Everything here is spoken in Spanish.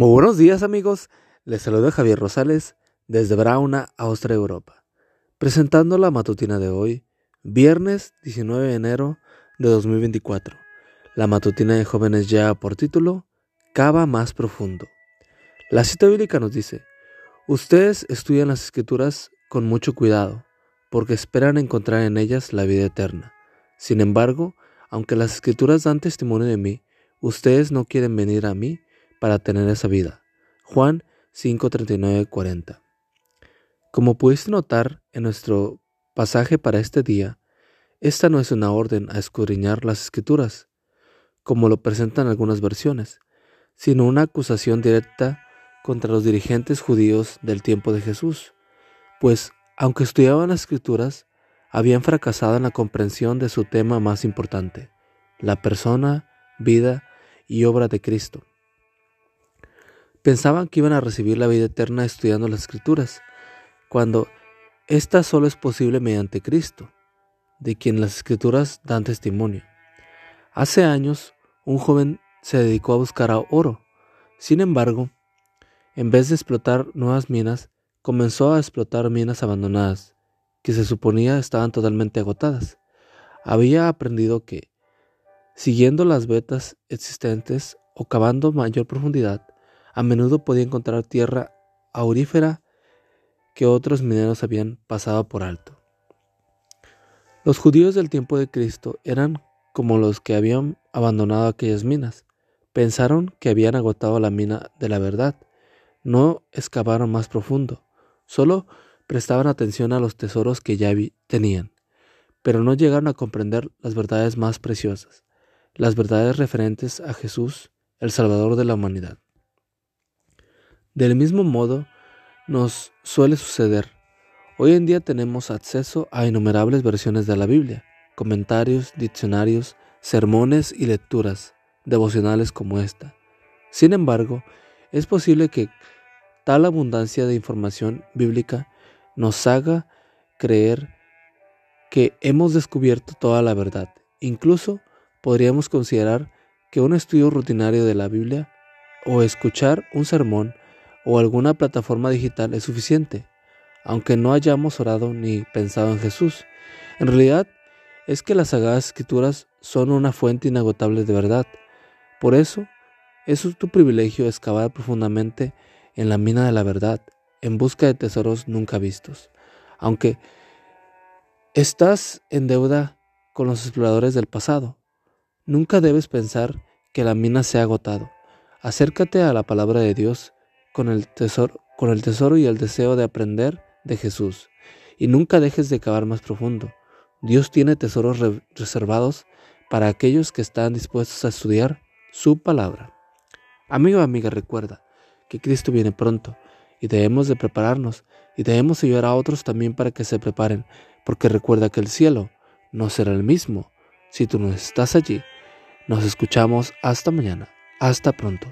Muy buenos días amigos, les saluda Javier Rosales desde Brauna, Austria, Europa, presentando la matutina de hoy, viernes 19 de enero de 2024. La matutina de jóvenes ya por título, Cava más profundo. La cita bíblica nos dice, ustedes estudian las escrituras con mucho cuidado, porque esperan encontrar en ellas la vida eterna. Sin embargo, aunque las escrituras dan testimonio de mí, ustedes no quieren venir a mí para tener esa vida. Juan 539 40. Como pudiste notar en nuestro pasaje para este día, esta no es una orden a escudriñar las escrituras, como lo presentan algunas versiones, sino una acusación directa contra los dirigentes judíos del tiempo de Jesús, pues aunque estudiaban las escrituras, habían fracasado en la comprensión de su tema más importante, la persona, vida y obra de Cristo. Pensaban que iban a recibir la vida eterna estudiando las escrituras, cuando esta solo es posible mediante Cristo, de quien las escrituras dan testimonio. Hace años, un joven se dedicó a buscar oro. Sin embargo, en vez de explotar nuevas minas, comenzó a explotar minas abandonadas, que se suponía estaban totalmente agotadas. Había aprendido que, siguiendo las vetas existentes o cavando mayor profundidad, a menudo podía encontrar tierra aurífera que otros mineros habían pasado por alto. Los judíos del tiempo de Cristo eran como los que habían abandonado aquellas minas. Pensaron que habían agotado la mina de la verdad. No excavaron más profundo, solo prestaban atención a los tesoros que ya tenían, pero no llegaron a comprender las verdades más preciosas, las verdades referentes a Jesús, el Salvador de la humanidad. Del mismo modo, nos suele suceder. Hoy en día tenemos acceso a innumerables versiones de la Biblia, comentarios, diccionarios, sermones y lecturas devocionales como esta. Sin embargo, es posible que tal abundancia de información bíblica nos haga creer que hemos descubierto toda la verdad. Incluso podríamos considerar que un estudio rutinario de la Biblia o escuchar un sermón o alguna plataforma digital es suficiente, aunque no hayamos orado ni pensado en Jesús. En realidad, es que las sagradas escrituras son una fuente inagotable de verdad. Por eso, es tu privilegio excavar profundamente en la mina de la verdad, en busca de tesoros nunca vistos. Aunque estás en deuda con los exploradores del pasado, nunca debes pensar que la mina se ha agotado. Acércate a la palabra de Dios con el tesoro, con el tesoro y el deseo de aprender de Jesús. Y nunca dejes de cavar más profundo. Dios tiene tesoros reservados para aquellos que están dispuestos a estudiar su palabra. Amigo amiga, recuerda que Cristo viene pronto y debemos de prepararnos y debemos ayudar a otros también para que se preparen, porque recuerda que el cielo no será el mismo si tú no estás allí. Nos escuchamos hasta mañana. Hasta pronto.